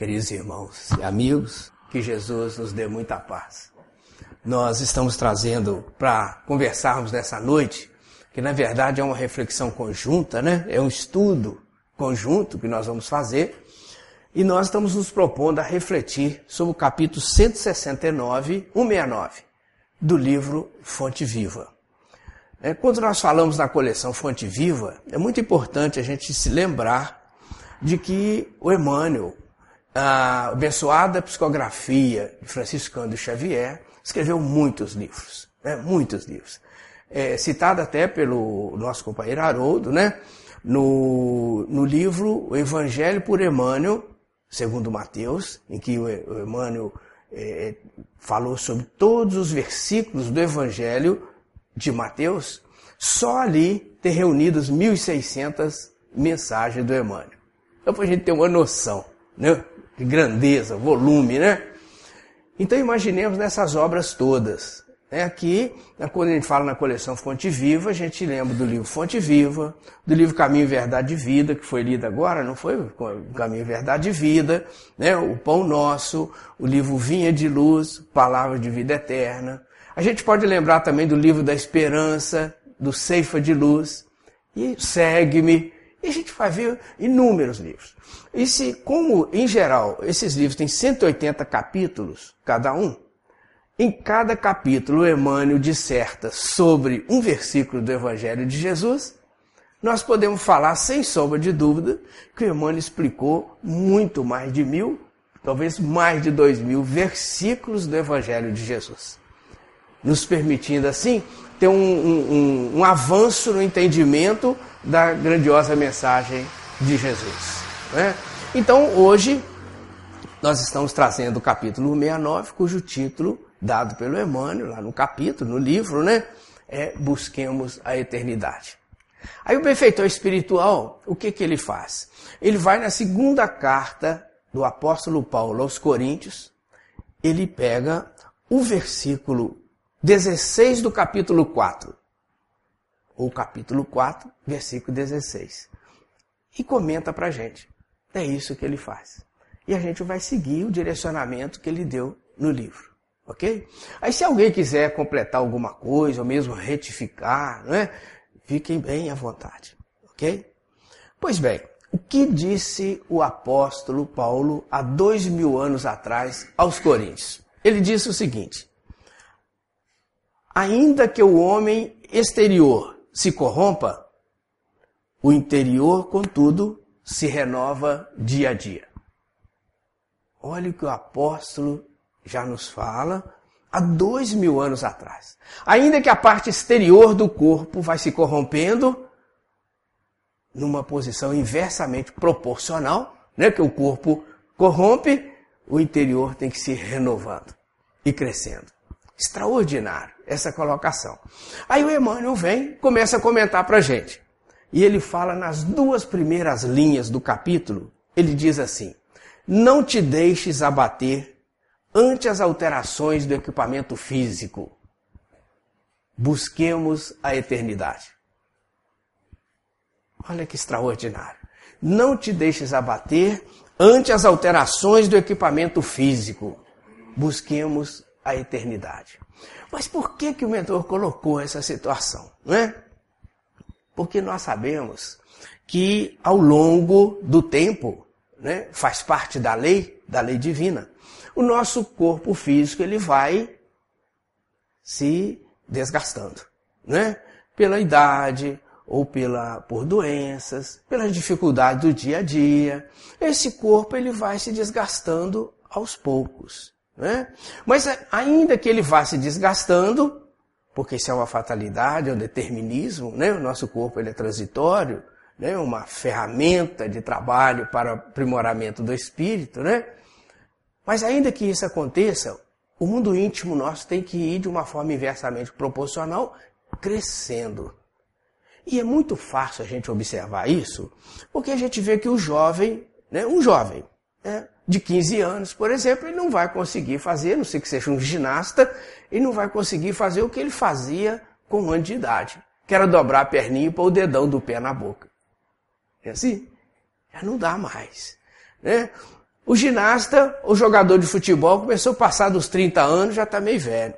Queridos irmãos e amigos, que Jesus nos dê muita paz. Nós estamos trazendo para conversarmos nessa noite, que na verdade é uma reflexão conjunta, né? É um estudo conjunto que nós vamos fazer. E nós estamos nos propondo a refletir sobre o capítulo 169, 169, do livro Fonte Viva. É, quando nós falamos na coleção Fonte Viva, é muito importante a gente se lembrar de que o Emmanuel, a abençoada psicografia de Francisco Cândido Xavier, escreveu muitos livros, né? muitos livros. É, citado até pelo nosso companheiro Haroldo, né? no, no livro O Evangelho por Emmanuel, segundo Mateus, em que o, Emmanuel é, falou sobre todos os versículos do Evangelho de Mateus, só ali tem reunidos 1.600 mensagens do Emmanuel. Então, para a gente ter uma noção né, de grandeza, volume, né? Então, imaginemos nessas obras todas. Né? Aqui, quando a gente fala na coleção Fonte Viva, a gente lembra do livro Fonte Viva, do livro Caminho, Verdade e Vida, que foi lido agora, não foi? Caminho, Verdade e Vida, né? o Pão Nosso, o livro Vinha de Luz, Palavra de Vida Eterna. A gente pode lembrar também do livro da Esperança, do Ceifa de Luz, e Segue-me, e a gente vai ver inúmeros livros. E se, como em geral esses livros têm 180 capítulos, cada um, em cada capítulo Emmanuel disserta sobre um versículo do Evangelho de Jesus, nós podemos falar sem sombra de dúvida que Emmanuel explicou muito mais de mil, talvez mais de dois mil versículos do Evangelho de Jesus. Nos permitindo assim ter um, um, um avanço no entendimento da grandiosa mensagem de Jesus. Né? Então, hoje, nós estamos trazendo o capítulo 69, cujo título, dado pelo Emmanuel, lá no capítulo, no livro, né? É Busquemos a Eternidade. Aí o benfeitor espiritual, o que, que ele faz? Ele vai na segunda carta do apóstolo Paulo aos Coríntios, ele pega o versículo 16 do capítulo 4 ou capítulo 4, versículo 16. E comenta para gente. É isso que ele faz. E a gente vai seguir o direcionamento que ele deu no livro. Ok? Aí se alguém quiser completar alguma coisa, ou mesmo retificar, não é? fiquem bem à vontade. Ok? Pois bem, o que disse o apóstolo Paulo há dois mil anos atrás aos Coríntios? Ele disse o seguinte: Ainda que o homem exterior se corrompa, o interior, contudo, se renova dia a dia. Olha o que o apóstolo já nos fala há dois mil anos atrás. Ainda que a parte exterior do corpo vai se corrompendo, numa posição inversamente proporcional, né? que o corpo corrompe, o interior tem que se renovando e crescendo. Extraordinário essa colocação. Aí o Emmanuel vem, começa a comentar para a gente. E ele fala nas duas primeiras linhas do capítulo, ele diz assim: Não te deixes abater ante as alterações do equipamento físico. Busquemos a eternidade. Olha que extraordinário. Não te deixes abater ante as alterações do equipamento físico. Busquemos a eternidade. Mas por que, que o mentor colocou essa situação? É? Porque nós sabemos que ao longo do tempo, né, faz parte da lei, da lei divina, o nosso corpo físico ele vai se desgastando, né? Pela idade ou pela por doenças, pelas dificuldades do dia a dia, esse corpo ele vai se desgastando aos poucos. Né? Mas ainda que ele vá se desgastando, porque isso é uma fatalidade, é um determinismo, né? o nosso corpo ele é transitório, né? uma ferramenta de trabalho para aprimoramento do espírito, né? Mas ainda que isso aconteça, o mundo íntimo nosso tem que ir de uma forma inversamente proporcional, crescendo. E é muito fácil a gente observar isso, porque a gente vê que o jovem, né, um jovem, né, de 15 anos, por exemplo, ele não vai conseguir fazer, não sei que seja um ginasta, ele não vai conseguir fazer o que ele fazia com um ano de idade, que era dobrar a perninha e pôr o dedão do pé na boca. É assim? Já não dá mais. Né? O ginasta, o jogador de futebol, começou a passar dos 30 anos, já está meio velho.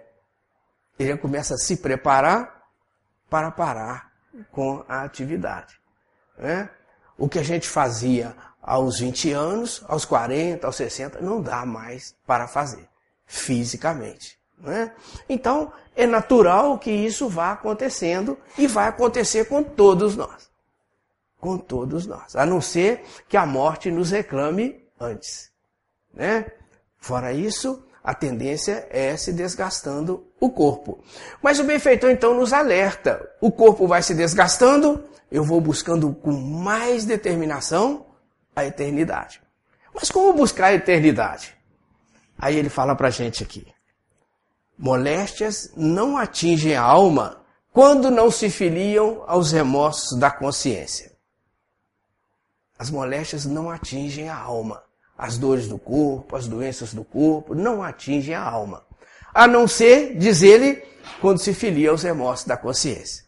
Ele já começa a se preparar para parar com a atividade. Né? O que a gente fazia aos 20 anos, aos 40, aos 60, não dá mais para fazer fisicamente. Né? Então, é natural que isso vá acontecendo e vai acontecer com todos nós. Com todos nós. A não ser que a morte nos reclame antes. Né? Fora isso, a tendência é se desgastando o corpo. Mas o benfeitor então nos alerta. O corpo vai se desgastando, eu vou buscando com mais determinação a eternidade. Mas como buscar a eternidade? Aí ele fala pra gente aqui. Moléstias não atingem a alma quando não se filiam aos remorsos da consciência. As moléstias não atingem a alma. As dores do corpo, as doenças do corpo, não atingem a alma. A não ser, diz ele, quando se filia aos remorsos da consciência.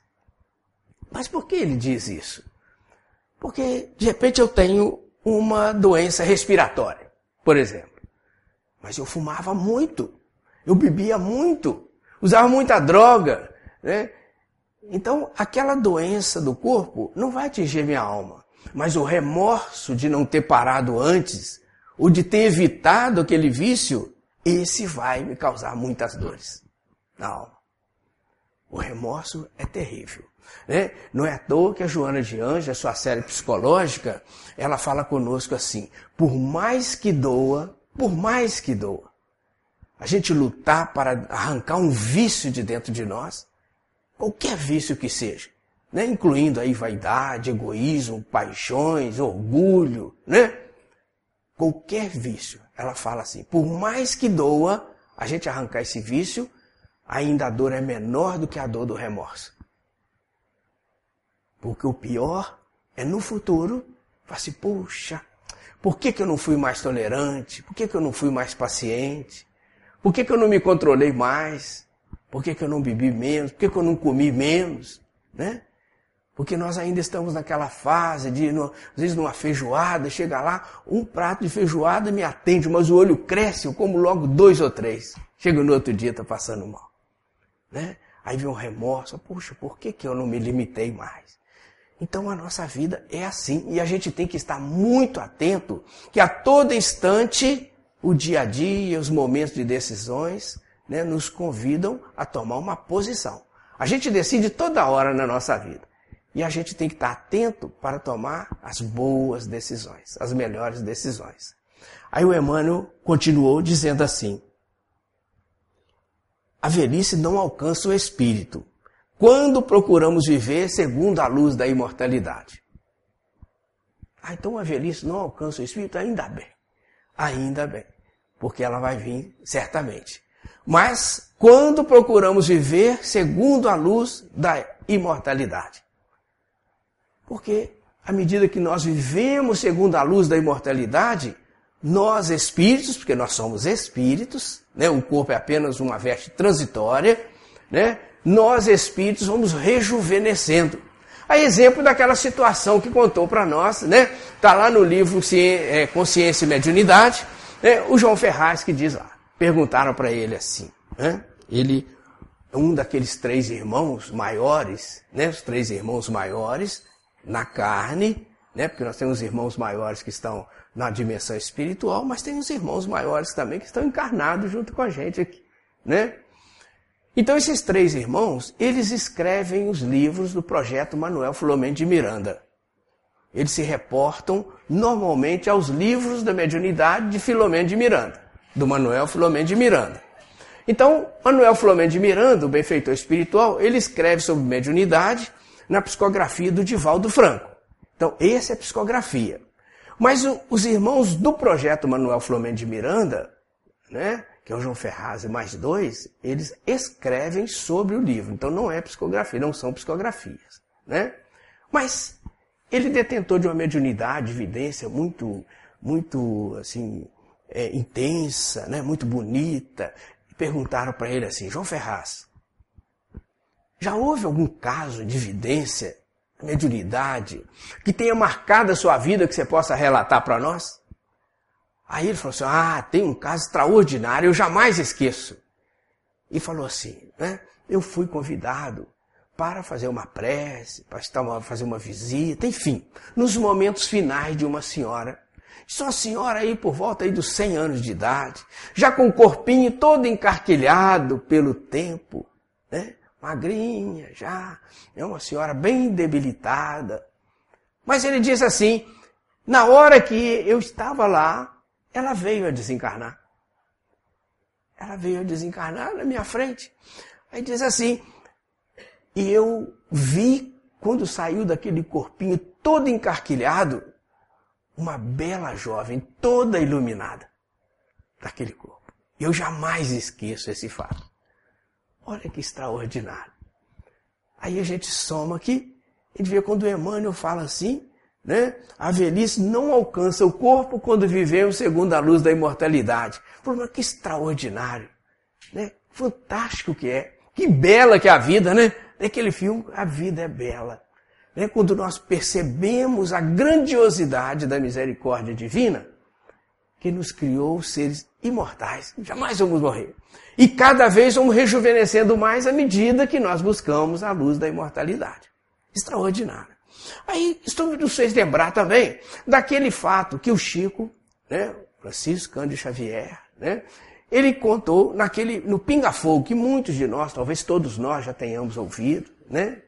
Mas por que ele diz isso? Porque, de repente, eu tenho uma doença respiratória, por exemplo. Mas eu fumava muito, eu bebia muito, usava muita droga, né? Então, aquela doença do corpo não vai atingir minha alma. Mas o remorso de não ter parado antes, ou de ter evitado aquele vício, esse vai me causar muitas dores na alma. O remorso é terrível. Né? Não é à toa que a Joana de Anjos, a sua série psicológica, ela fala conosco assim: por mais que doa, por mais que doa, a gente lutar para arrancar um vício de dentro de nós, qualquer vício que seja, né? incluindo aí vaidade, egoísmo, paixões, orgulho, né? Qualquer vício, ela fala assim, por mais que doa, a gente arrancar esse vício, ainda a dor é menor do que a dor do remorso. Porque o pior é no futuro, falar assim, puxa, por que, que eu não fui mais tolerante? Por que, que eu não fui mais paciente? Por que, que eu não me controlei mais? Por que, que eu não bebi menos? Por que, que eu não comi menos? Né? Porque nós ainda estamos naquela fase de, às vezes, numa feijoada, chega lá, um prato de feijoada me atende, mas o olho cresce, eu como logo dois ou três. Chega no outro dia, está passando mal. Né? Aí vem um remorso, puxa, por que, que eu não me limitei mais? Então a nossa vida é assim e a gente tem que estar muito atento que a todo instante o dia a dia, os momentos de decisões, né, nos convidam a tomar uma posição. A gente decide toda hora na nossa vida. E a gente tem que estar atento para tomar as boas decisões, as melhores decisões. Aí o Emmanuel continuou dizendo assim: A velhice não alcança o espírito, quando procuramos viver segundo a luz da imortalidade. Ah, então a velhice não alcança o espírito? Ainda bem. Ainda bem. Porque ela vai vir certamente. Mas quando procuramos viver segundo a luz da imortalidade. Porque à medida que nós vivemos segundo a luz da imortalidade, nós espíritos, porque nós somos espíritos, né? o corpo é apenas uma veste transitória, né? Nós espíritos vamos rejuvenescendo. A exemplo daquela situação que contou para nós, né? Está lá no livro é, Consciência e Mediunidade, né? o João Ferraz que diz lá. Perguntaram para ele assim, né? Ele, um daqueles três irmãos maiores, né? Os três irmãos maiores na carne, né? Porque nós temos irmãos maiores que estão na dimensão espiritual, mas tem os irmãos maiores também que estão encarnados junto com a gente aqui, né? Então esses três irmãos, eles escrevem os livros do projeto Manuel Filomeno de Miranda. Eles se reportam normalmente aos livros da mediunidade de Filomeno de Miranda, do Manuel Filomeno de Miranda. Então, Manuel Filomeno de Miranda, o benfeitor espiritual, ele escreve sobre mediunidade na psicografia do Divaldo Franco. Então, essa é a psicografia. Mas os irmãos do projeto Manuel Filomeno de Miranda, né, que é o João Ferraz e mais dois, eles escrevem sobre o livro. Então não é psicografia, não são psicografias. Né? Mas ele detentor de uma mediunidade, evidência muito, muito assim, é, intensa, né? muito bonita. Perguntaram para ele assim, João Ferraz, já houve algum caso de evidência, mediunidade, que tenha marcado a sua vida que você possa relatar para nós? Aí ele falou assim, ah, tem um caso extraordinário, eu jamais esqueço. E falou assim, né? Eu fui convidado para fazer uma prece, para fazer uma visita, enfim, nos momentos finais de uma senhora. Só senhora aí por volta aí dos 100 anos de idade, já com o corpinho todo encarquilhado pelo tempo, né? Magrinha já, é uma senhora bem debilitada. Mas ele diz assim, na hora que eu estava lá, ela veio a desencarnar. Ela veio a desencarnar na minha frente. Aí diz assim, e eu vi, quando saiu daquele corpinho todo encarquilhado, uma bela jovem, toda iluminada, daquele corpo. Eu jamais esqueço esse fato. Olha que extraordinário. Aí a gente soma aqui, a gente vê quando o Emmanuel fala assim, né? A velhice não alcança o corpo quando vivemos segundo a luz da imortalidade. Mas que extraordinário, né? Fantástico que é. Que bela que é a vida, né? Naquele filme, a vida é bela. Né? Quando nós percebemos a grandiosidade da misericórdia divina, que nos criou seres imortais. Jamais vamos morrer. E cada vez vamos rejuvenescendo mais à medida que nós buscamos a luz da imortalidade. Extraordinário. Aí nos fez lembrar também daquele fato que o Chico, né, Francisco Cândido Xavier, né, ele contou naquele, no Pinga Fogo, que muitos de nós, talvez todos nós já tenhamos ouvido, né,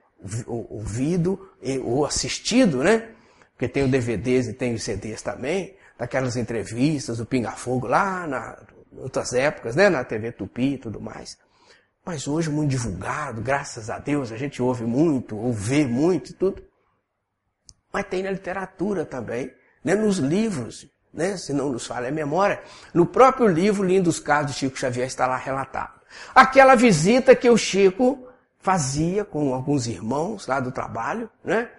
ouvido ou assistido, né, porque tem os DVDs e tem os CDs também, daquelas entrevistas do Pinga Fogo lá na outras épocas, né, na TV Tupi e tudo mais. Mas hoje muito divulgado, graças a Deus, a gente ouve muito, ou vê muito e tudo mas tem na literatura também, né? nos livros, né? se não nos falha a memória. No próprio livro Lindos Casos de Chico Xavier está lá relatado. Aquela visita que o Chico fazia com alguns irmãos lá do trabalho, né?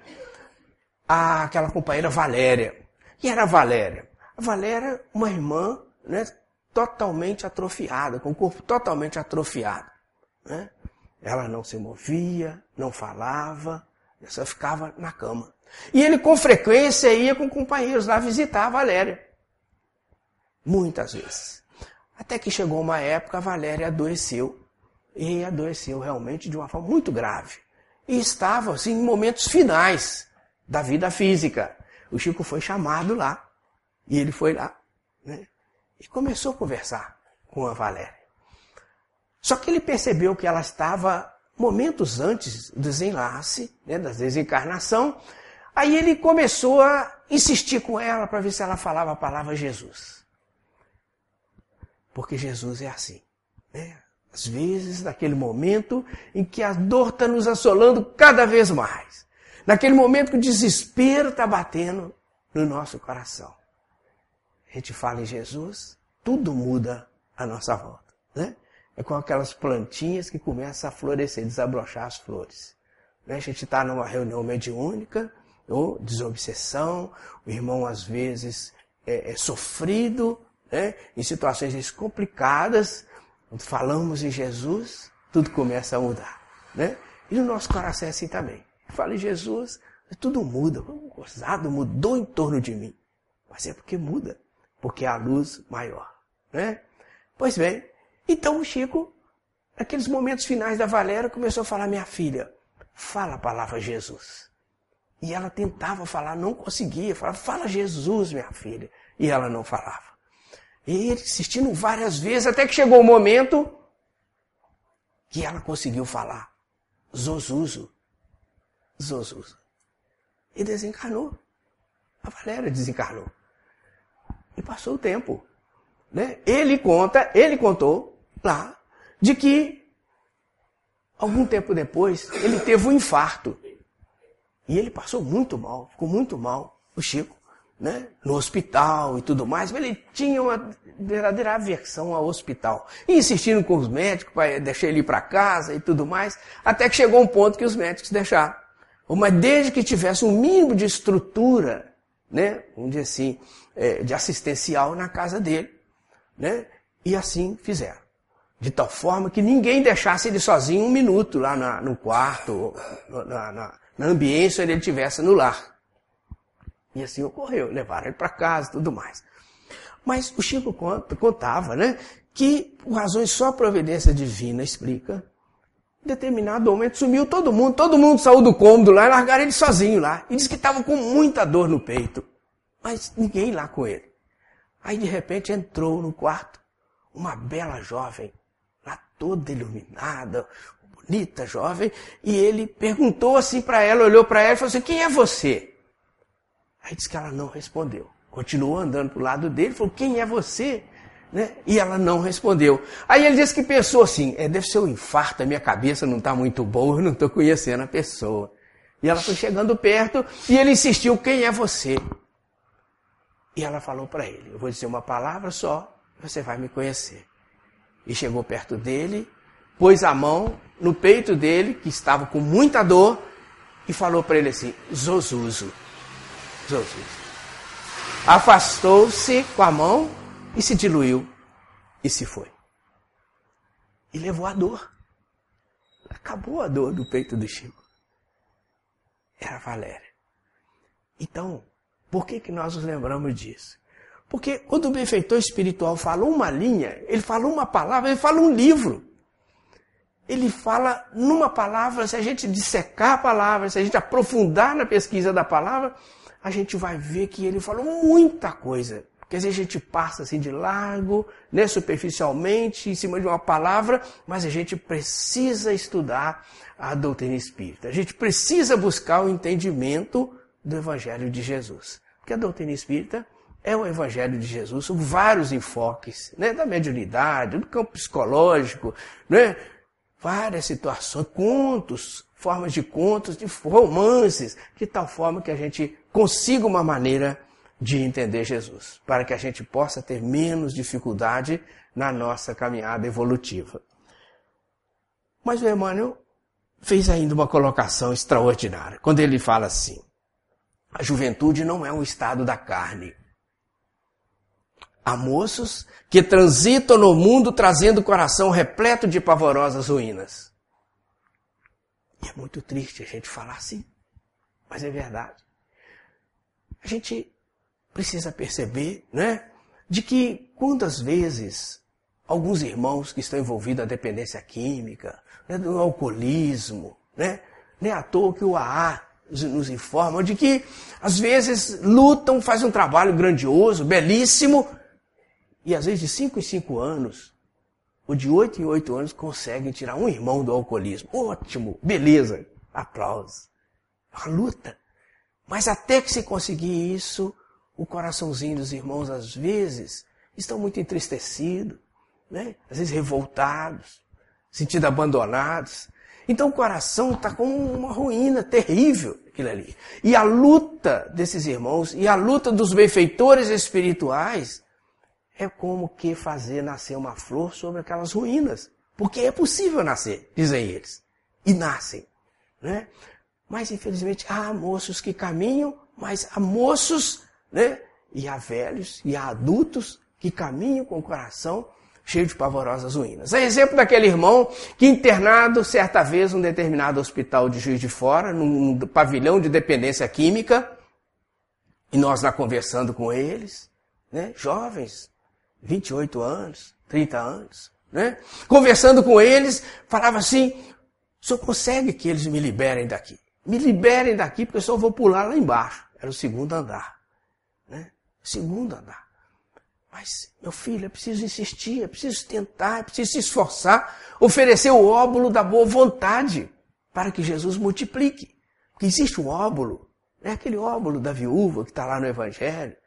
aquela companheira Valéria. E era a Valéria? A Valéria, uma irmã, né? Totalmente atrofiada, com o corpo totalmente atrofiado, né? Ela não se movia, não falava, só ficava na cama. E ele com frequência ia com companheiros lá visitar a Valéria. Muitas vezes. Até que chegou uma época, a Valéria adoeceu. E adoeceu realmente de uma forma muito grave. E estava, assim, em momentos finais da vida física. O Chico foi chamado lá. E ele foi lá. Né? E começou a conversar com a Valéria. Só que ele percebeu que ela estava momentos antes do desenlace, né, da desencarnação, Aí ele começou a insistir com ela para ver se ela falava a palavra Jesus. Porque Jesus é assim. Né? Às vezes, naquele momento em que a dor está nos assolando cada vez mais. Naquele momento que o desespero está batendo no nosso coração. A gente fala em Jesus, tudo muda à nossa volta. Né? É com aquelas plantinhas que começam a florescer, desabrochar as flores. Né? A gente está numa reunião mediúnica, ou desobsessão, o irmão às vezes é, é sofrido, né? em situações complicadas, quando falamos em Jesus, tudo começa a mudar. Né? E no nosso coração é assim também. Fala em Jesus, tudo muda. O gozado mudou em torno de mim. Mas é porque muda, porque há luz maior. Né? Pois bem, então o Chico, naqueles momentos finais da Valéria, começou a falar, minha filha, fala a palavra Jesus. E ela tentava falar, não conseguia. Falava, fala Jesus, minha filha. E ela não falava. E ele insistindo várias vezes, até que chegou o momento que ela conseguiu falar. Zozuzo. Zozuzo. E desencarnou. A Valéria desencarnou. E passou o tempo. Né? Ele conta, ele contou lá, de que algum tempo depois ele teve um infarto. E ele passou muito mal, ficou muito mal, o Chico, né? No hospital e tudo mais, mas ele tinha uma verdadeira aversão ao hospital. E insistindo com os médicos para deixar ele ir para casa e tudo mais, até que chegou um ponto que os médicos deixaram. Mas desde que tivesse um mínimo de estrutura, né? Vamos dizer assim, é, de assistencial na casa dele, né? E assim fizeram. De tal forma que ninguém deixasse ele sozinho um minuto lá na, no quarto, na, na na ambiência onde ele estivesse no lar. E assim ocorreu, levaram ele para casa e tudo mais. Mas o Chico conta, contava, né? Que por razões só providência divina explica. Em determinado momento sumiu todo mundo, todo mundo saiu do cômodo lá e largaram ele sozinho lá. E disse que estava com muita dor no peito. Mas ninguém lá com ele. Aí de repente entrou no quarto uma bela jovem, lá toda iluminada, bonita jovem, e ele perguntou assim para ela, olhou para ela e falou assim: Quem é você? Aí disse que ela não respondeu. Continuou andando para o lado dele, falou: Quem é você? Né? E ela não respondeu. Aí ele disse que pensou assim: é, deve ser um infarto, a minha cabeça não está muito boa, eu não estou conhecendo a pessoa. E ela foi chegando perto e ele insistiu: Quem é você? E ela falou para ele: Eu vou dizer uma palavra só, você vai me conhecer. E chegou perto dele, pôs a mão no peito dele, que estava com muita dor, e falou para ele assim: Zozuzo. Zozuzo. Afastou-se com a mão e se diluiu e se foi. E levou a dor. Acabou a dor do peito do Chico. Era Valéria. Então, por que, que nós nos lembramos disso? Porque quando o benfeitor espiritual fala uma linha, ele fala uma palavra, ele fala um livro. Ele fala numa palavra, se a gente dissecar a palavra, se a gente aprofundar na pesquisa da palavra, a gente vai ver que ele falou muita coisa. Quer dizer, a gente passa assim de largo, né, superficialmente, em cima de uma palavra, mas a gente precisa estudar a doutrina espírita. A gente precisa buscar o entendimento do Evangelho de Jesus. Porque a doutrina espírita é o Evangelho de Jesus, são vários enfoques, né? da mediunidade, do campo psicológico, né? Várias situações, contos, formas de contos, de romances, de tal forma que a gente consiga uma maneira de entender Jesus, para que a gente possa ter menos dificuldade na nossa caminhada evolutiva. Mas o Emmanuel fez ainda uma colocação extraordinária, quando ele fala assim: a juventude não é um estado da carne. Há moços que transitam no mundo trazendo o coração repleto de pavorosas ruínas. E é muito triste a gente falar assim, mas é verdade. A gente precisa perceber, né, de que quantas vezes alguns irmãos que estão envolvidos na dependência química, né, do alcoolismo, né, nem à toa que o AA nos informam de que às vezes lutam, fazem um trabalho grandioso, belíssimo, e às vezes de 5 em 5 anos, ou de 8 em 8 anos, conseguem tirar um irmão do alcoolismo. Ótimo, beleza, aplausos. É uma luta. Mas até que se conseguir isso, o coraçãozinho dos irmãos às vezes estão muito entristecidos, né? às vezes revoltados, sentindo abandonados. Então o coração está com uma ruína terrível, aquilo ali. E a luta desses irmãos e a luta dos benfeitores espirituais é como que fazer nascer uma flor sobre aquelas ruínas. Porque é possível nascer, dizem eles. E nascem. Né? Mas infelizmente há moços que caminham, mas há moços, né? E há velhos e há adultos que caminham com o coração cheio de pavorosas ruínas. É exemplo daquele irmão que internado certa vez num determinado hospital de Juiz de Fora, num pavilhão de dependência química, e nós lá conversando com eles, né, jovens, 28 anos, 30 anos, né, conversando com eles, falava assim, o senhor consegue que eles me liberem daqui? Me liberem daqui porque eu só vou pular lá embaixo. Era o segundo andar, né, segundo andar. Mas, meu filho, é preciso insistir, é preciso tentar, é preciso se esforçar, oferecer o óbolo da boa vontade para que Jesus multiplique. Porque existe um óbolo, é aquele óbolo da viúva que está lá no Evangelho,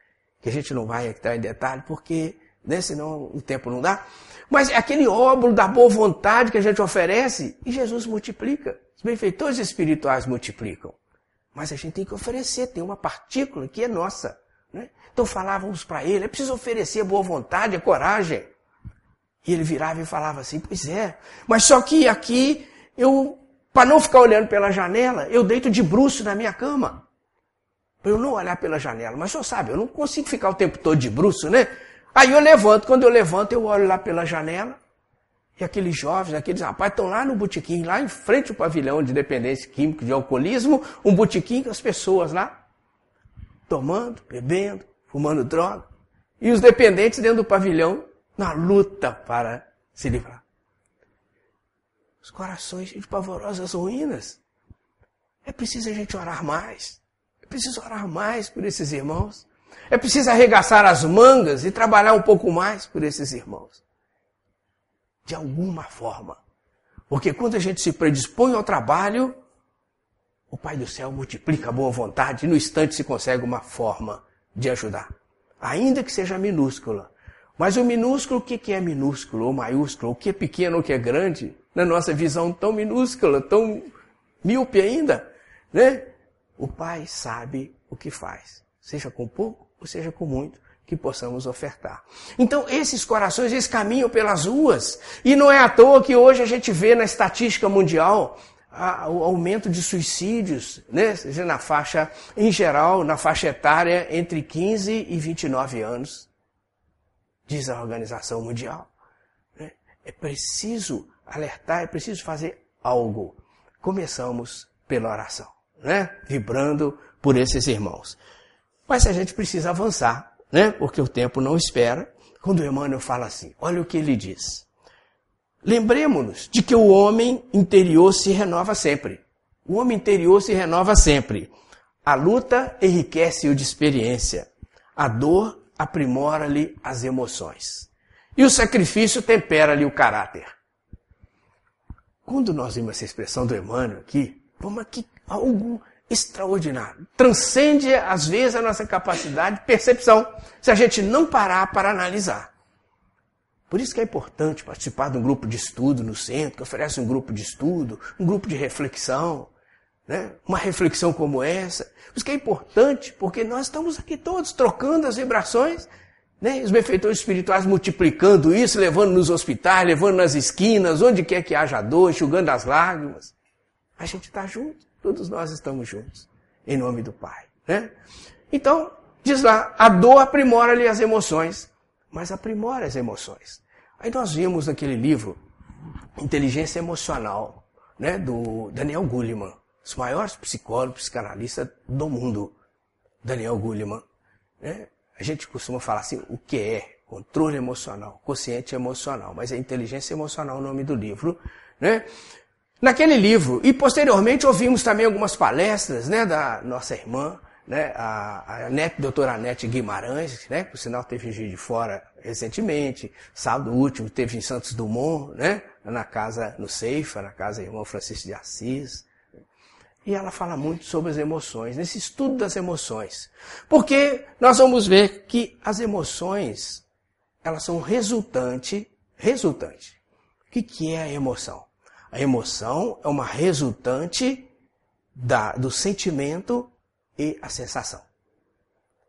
que a gente não vai entrar em detalhe, porque né, senão o tempo não dá. Mas é aquele óbolo da boa vontade que a gente oferece e Jesus multiplica. Os benfeitores espirituais multiplicam. Mas a gente tem que oferecer, tem uma partícula que é nossa. Né? Então falávamos para ele, é preciso oferecer boa vontade, a coragem. E ele virava e falava assim, pois é, mas só que aqui eu, para não ficar olhando pela janela, eu deito de bruxo na minha cama. Para eu não olhar pela janela. Mas só sabe, eu não consigo ficar o tempo todo de bruxo, né? Aí eu levanto, quando eu levanto, eu olho lá pela janela, e aqueles jovens, aqueles rapazes estão lá no botequim, lá em frente ao pavilhão de dependência química, de alcoolismo, um botequim com as pessoas lá, tomando, bebendo, fumando droga. E os dependentes dentro do pavilhão na luta para se livrar. Os corações de pavorosas ruínas. É preciso a gente orar mais. É preciso orar mais por esses irmãos. É preciso arregaçar as mangas e trabalhar um pouco mais por esses irmãos. De alguma forma. Porque quando a gente se predispõe ao trabalho, o Pai do Céu multiplica a boa vontade e no instante se consegue uma forma de ajudar. Ainda que seja minúscula. Mas o minúsculo, o que é minúsculo ou maiúsculo? O que é pequeno ou o que é grande? Na nossa visão tão minúscula, tão míope ainda, né? O Pai sabe o que faz. Seja com pouco ou seja com muito, que possamos ofertar. Então, esses corações, eles caminham pelas ruas. E não é à toa que hoje a gente vê na estatística mundial a, o aumento de suicídios, né? Na faixa, em geral, na faixa etária entre 15 e 29 anos, diz a Organização Mundial. Né? É preciso alertar, é preciso fazer algo. Começamos pela oração, né? Vibrando por esses irmãos. Mas a gente precisa avançar, né? Porque o tempo não espera. Quando Emmanuel fala assim, olha o que ele diz. Lembremos-nos de que o homem interior se renova sempre. O homem interior se renova sempre. A luta enriquece-o de experiência. A dor aprimora-lhe as emoções. E o sacrifício tempera-lhe o caráter. Quando nós vimos essa expressão do Emmanuel aqui, vamos aqui algo extraordinário. Transcende, às vezes, a nossa capacidade de percepção, se a gente não parar para analisar. Por isso que é importante participar de um grupo de estudo no centro, que oferece um grupo de estudo, um grupo de reflexão, né? uma reflexão como essa. Por isso que é importante, porque nós estamos aqui todos trocando as vibrações, né? os benfeitores espirituais multiplicando isso, levando nos hospitais, levando nas esquinas, onde quer que haja dor, enxugando as lágrimas. A gente está junto. Todos nós estamos juntos, em nome do Pai. Né? Então, diz lá, a dor aprimora-lhe as emoções, mas aprimora as emoções. Aí nós vimos naquele livro, Inteligência Emocional, né, do Daniel Goleman, os maiores psicólogos, psicanalistas do mundo. Daniel Goleman. Né? A gente costuma falar assim, o que é controle emocional, consciente emocional, mas é inteligência emocional o nome do livro, né? Naquele livro, e posteriormente ouvimos também algumas palestras né, da nossa irmã, né, a, a Net, doutora Anete Guimarães, né, por sinal teve em de Fora recentemente, sábado último teve em Santos Dumont, né, na casa, no Ceifa, na casa do irmão Francisco de Assis. E ela fala muito sobre as emoções, nesse estudo das emoções. Porque nós vamos ver que as emoções, elas são resultante, resultante. O que, que é a emoção? A emoção é uma resultante da, do sentimento e a sensação.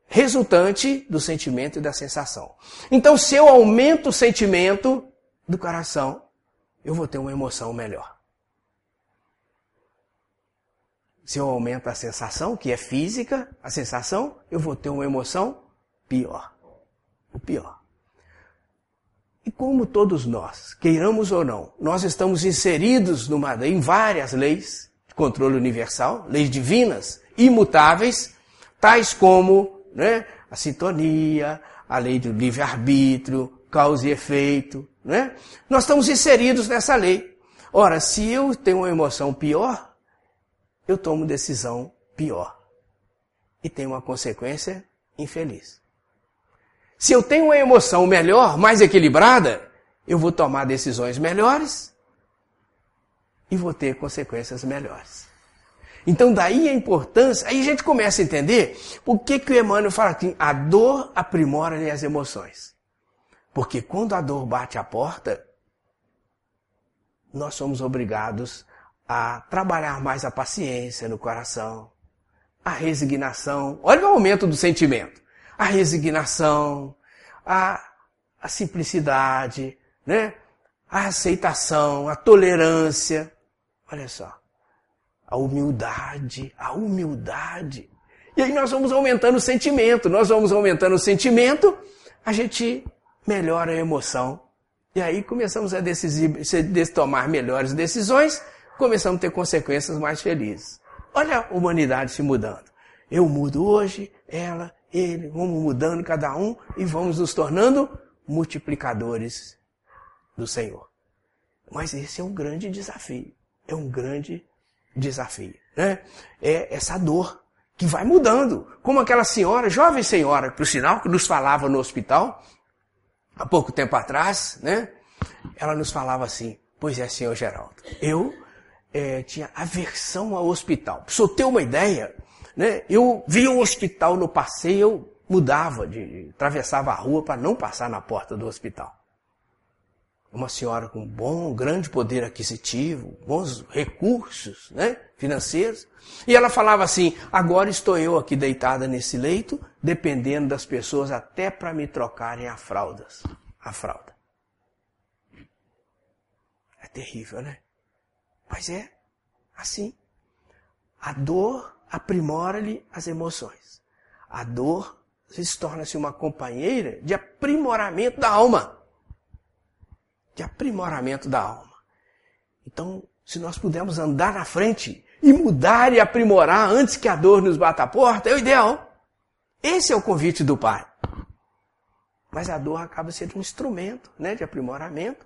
Resultante do sentimento e da sensação. Então, se eu aumento o sentimento do coração, eu vou ter uma emoção melhor. Se eu aumento a sensação, que é física, a sensação, eu vou ter uma emoção pior. O pior. E como todos nós, queiramos ou não, nós estamos inseridos numa, em várias leis de controle universal, leis divinas, imutáveis, tais como né, a sintonia, a lei do livre-arbítrio, causa e efeito. Né? Nós estamos inseridos nessa lei. Ora, se eu tenho uma emoção pior, eu tomo decisão pior. E tenho uma consequência infeliz. Se eu tenho uma emoção melhor, mais equilibrada, eu vou tomar decisões melhores e vou ter consequências melhores. Então daí a importância, aí a gente começa a entender por que, que o Emmanuel fala que a dor aprimora as emoções. Porque quando a dor bate a porta, nós somos obrigados a trabalhar mais a paciência no coração, a resignação. Olha o aumento do sentimento a resignação, a, a simplicidade, né? a aceitação, a tolerância. Olha só. A humildade, a humildade. E aí nós vamos aumentando o sentimento, nós vamos aumentando o sentimento, a gente melhora a emoção. E aí começamos a decidir, tomar melhores decisões, começamos a ter consequências mais felizes. Olha a humanidade se mudando. Eu mudo hoje, ela ele, vamos mudando cada um e vamos nos tornando multiplicadores do Senhor. Mas esse é um grande desafio. É um grande desafio. Né? É essa dor que vai mudando. Como aquela senhora, jovem senhora, por sinal, que nos falava no hospital, há pouco tempo atrás, né? Ela nos falava assim, pois é, senhor Geraldo, eu é, tinha aversão ao hospital. Pra ter uma ideia, né? Eu via um hospital no passeio, eu mudava, de, atravessava a rua para não passar na porta do hospital. Uma senhora com bom, grande poder aquisitivo, bons recursos né, financeiros. E ela falava assim: agora estou eu aqui deitada nesse leito, dependendo das pessoas até para me trocarem a fraldas. A fralda. É terrível, né? Mas é assim. A dor aprimora-lhe as emoções. A dor se torna-se uma companheira de aprimoramento da alma. De aprimoramento da alma. Então, se nós pudermos andar na frente e mudar e aprimorar antes que a dor nos bata a porta, é o ideal. Esse é o convite do Pai. Mas a dor acaba sendo um instrumento né, de aprimoramento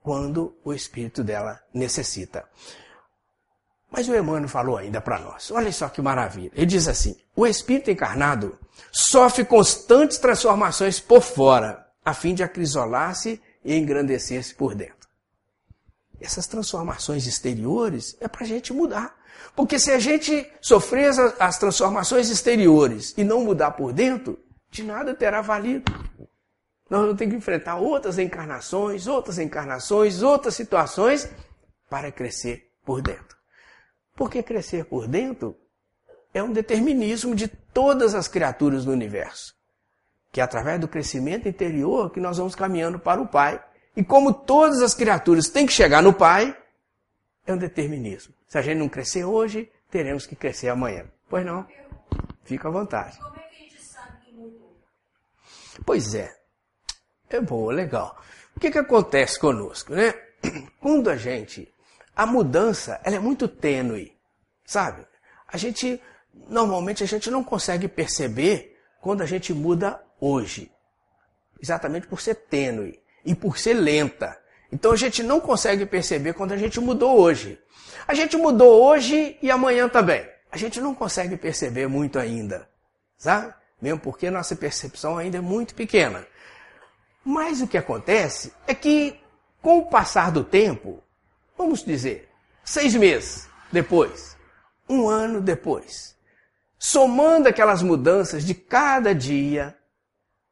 quando o espírito dela necessita. Mas o Emmanuel falou ainda para nós. Olha só que maravilha. Ele diz assim: o espírito encarnado sofre constantes transformações por fora, a fim de acrisolar-se e engrandecer-se por dentro. Essas transformações exteriores é para a gente mudar. Porque se a gente sofrer as transformações exteriores e não mudar por dentro, de nada terá valido. Nós vamos ter que enfrentar outras encarnações, outras encarnações, outras situações para crescer por dentro. Porque crescer por dentro é um determinismo de todas as criaturas do universo. Que é através do crescimento interior que nós vamos caminhando para o Pai. E como todas as criaturas têm que chegar no Pai, é um determinismo. Se a gente não crescer hoje, teremos que crescer amanhã. Pois não? Fica à vontade. Como é que a gente sabe que mudou? Pois é. É boa, legal. O que, que acontece conosco, né? Quando a gente a mudança ela é muito tênue, sabe? A gente, normalmente a gente não consegue perceber quando a gente muda hoje. Exatamente por ser tênue e por ser lenta. Então a gente não consegue perceber quando a gente mudou hoje. A gente mudou hoje e amanhã também. A gente não consegue perceber muito ainda, sabe? Mesmo porque nossa percepção ainda é muito pequena. Mas o que acontece é que, com o passar do tempo, vamos dizer, seis meses depois, um ano depois, somando aquelas mudanças de cada dia,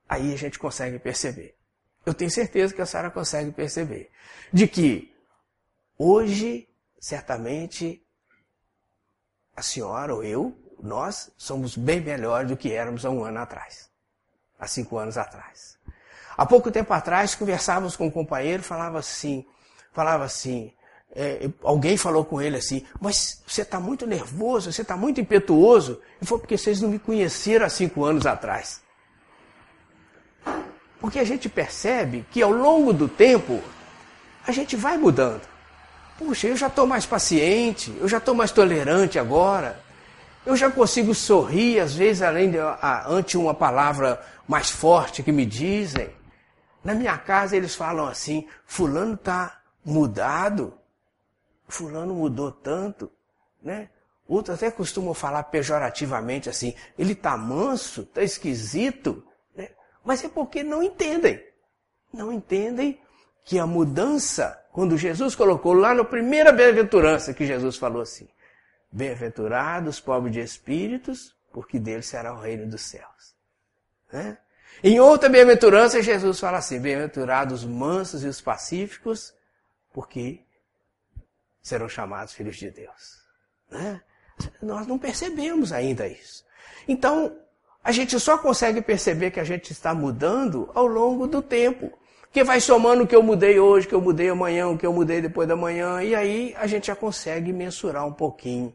aí a gente consegue perceber. Eu tenho certeza que a Sara consegue perceber. De que hoje, certamente, a senhora ou eu, nós somos bem melhores do que éramos há um ano atrás. Há cinco anos atrás. Há pouco tempo atrás, conversávamos com um companheiro, falava assim, falava assim, é, alguém falou com ele assim, mas você está muito nervoso, você está muito impetuoso. E foi porque vocês não me conheceram há cinco anos atrás. Porque a gente percebe que ao longo do tempo, a gente vai mudando. Puxa, eu já estou mais paciente, eu já estou mais tolerante agora. Eu já consigo sorrir, às vezes, além de, a, ante uma palavra mais forte que me dizem. Na minha casa eles falam assim, fulano está mudado fulano mudou tanto, né? Outros até costumam falar pejorativamente assim, ele tá manso, tá esquisito, né? Mas é porque não entendem. Não entendem que a mudança, quando Jesus colocou lá na primeira bem-aventurança que Jesus falou assim, bem-aventurados pobres de espíritos, porque deles será o reino dos céus. Né? Em outra bem-aventurança, Jesus fala assim, bem-aventurados os mansos e os pacíficos, porque serão chamados filhos de Deus. Né? Nós não percebemos ainda isso. Então, a gente só consegue perceber que a gente está mudando ao longo do tempo. Que vai somando o que eu mudei hoje, que eu mudei amanhã, o que eu mudei depois da manhã, e aí a gente já consegue mensurar um pouquinho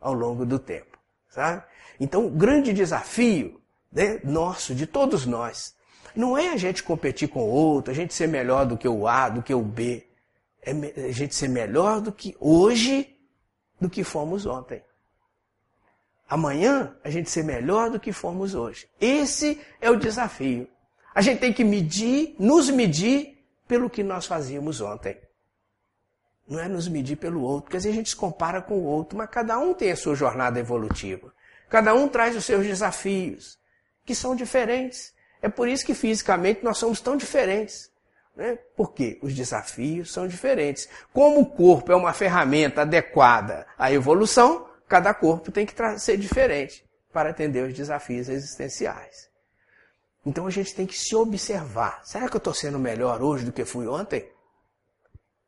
ao longo do tempo. Sabe? Então, o grande desafio né, nosso, de todos nós, não é a gente competir com o outro, a gente ser melhor do que o A, do que o B é a gente ser melhor do que hoje, do que fomos ontem. amanhã a gente ser melhor do que fomos hoje. Esse é o desafio. A gente tem que medir, nos medir pelo que nós fazíamos ontem. Não é nos medir pelo outro, porque às vezes a gente se compara com o outro, mas cada um tem a sua jornada evolutiva. Cada um traz os seus desafios, que são diferentes. É por isso que fisicamente nós somos tão diferentes. Né? Porque os desafios são diferentes. Como o corpo é uma ferramenta adequada à evolução, cada corpo tem que ser diferente para atender os desafios existenciais. Então a gente tem que se observar. Será que eu estou sendo melhor hoje do que fui ontem?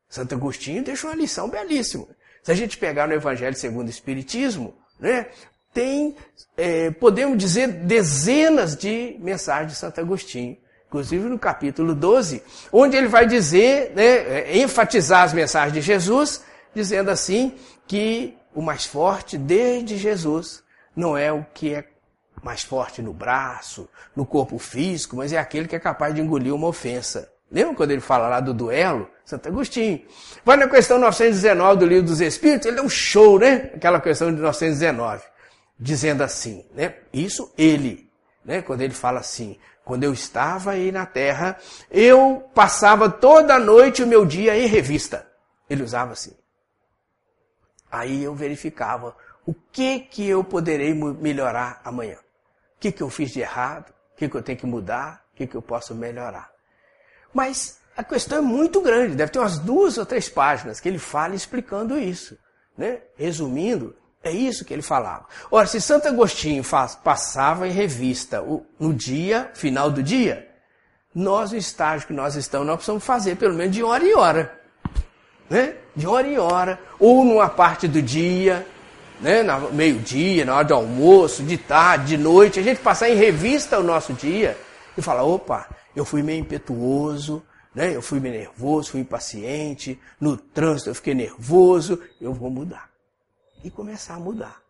Santo Agostinho deixa uma lição belíssima. Se a gente pegar no Evangelho segundo o Espiritismo, né, tem, é, podemos dizer, dezenas de mensagens de Santo Agostinho. Inclusive no capítulo 12, onde ele vai dizer, né, é, enfatizar as mensagens de Jesus, dizendo assim que o mais forte desde Jesus não é o que é mais forte no braço, no corpo físico, mas é aquele que é capaz de engolir uma ofensa. Lembra quando ele fala lá do duelo? Santo Agostinho. Vai na questão 919 do Livro dos Espíritos, ele é um show, né? Aquela questão de 919. Dizendo assim, né? Isso ele, né? Quando ele fala assim, quando eu estava aí na terra, eu passava toda a noite o meu dia em revista. Ele usava assim. Aí eu verificava o que que eu poderei melhorar amanhã. O que, que eu fiz de errado? O que, que eu tenho que mudar? O que, que eu posso melhorar? Mas a questão é muito grande, deve ter umas duas ou três páginas que ele fala explicando isso. Né? Resumindo, é isso que ele falava. Ora, se Santo Agostinho faz, passava em revista o, no dia, final do dia, nós, no estágio que nós estamos, nós precisamos fazer pelo menos de hora em hora. Né? De hora em hora, ou numa parte do dia, né, meio-dia, na hora do almoço, de tarde, de noite, a gente passar em revista o nosso dia e falar, opa, eu fui meio impetuoso, né, eu fui meio nervoso, fui impaciente, no trânsito eu fiquei nervoso, eu vou mudar. E começar a mudar.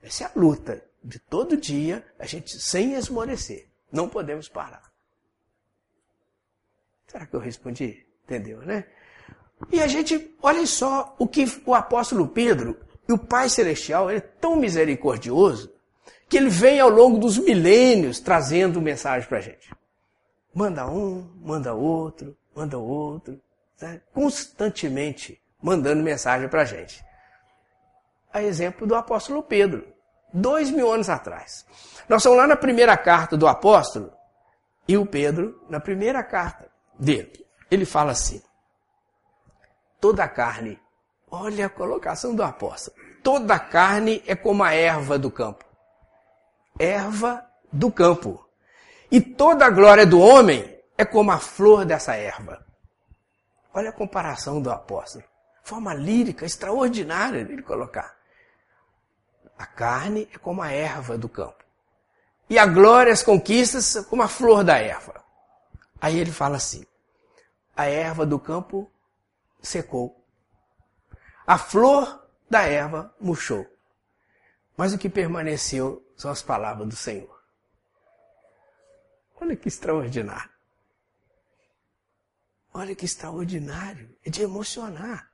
Essa é a luta de todo dia, a gente sem esmorecer. Não podemos parar. Será que eu respondi? Entendeu, né? E a gente, olha só o que o apóstolo Pedro e o Pai Celestial é tão misericordioso que ele vem ao longo dos milênios trazendo mensagem para a gente. Manda um, manda outro, manda outro, né? constantemente mandando mensagem para a gente. A exemplo do apóstolo Pedro, dois mil anos atrás. Nós estamos lá na primeira carta do apóstolo e o Pedro, na primeira carta dele, ele fala assim: toda a carne Olha a colocação do apóstolo. Toda carne é como a erva do campo. Erva do campo. E toda a glória do homem é como a flor dessa erva. Olha a comparação do apóstolo. Forma lírica, extraordinária ele colocar. A carne é como a erva do campo. E a glória, as conquistas, como a flor da erva. Aí ele fala assim: a erva do campo secou a flor da erva murchou. Mas o que permaneceu são as palavras do Senhor. Olha que extraordinário. Olha que extraordinário. É de emocionar.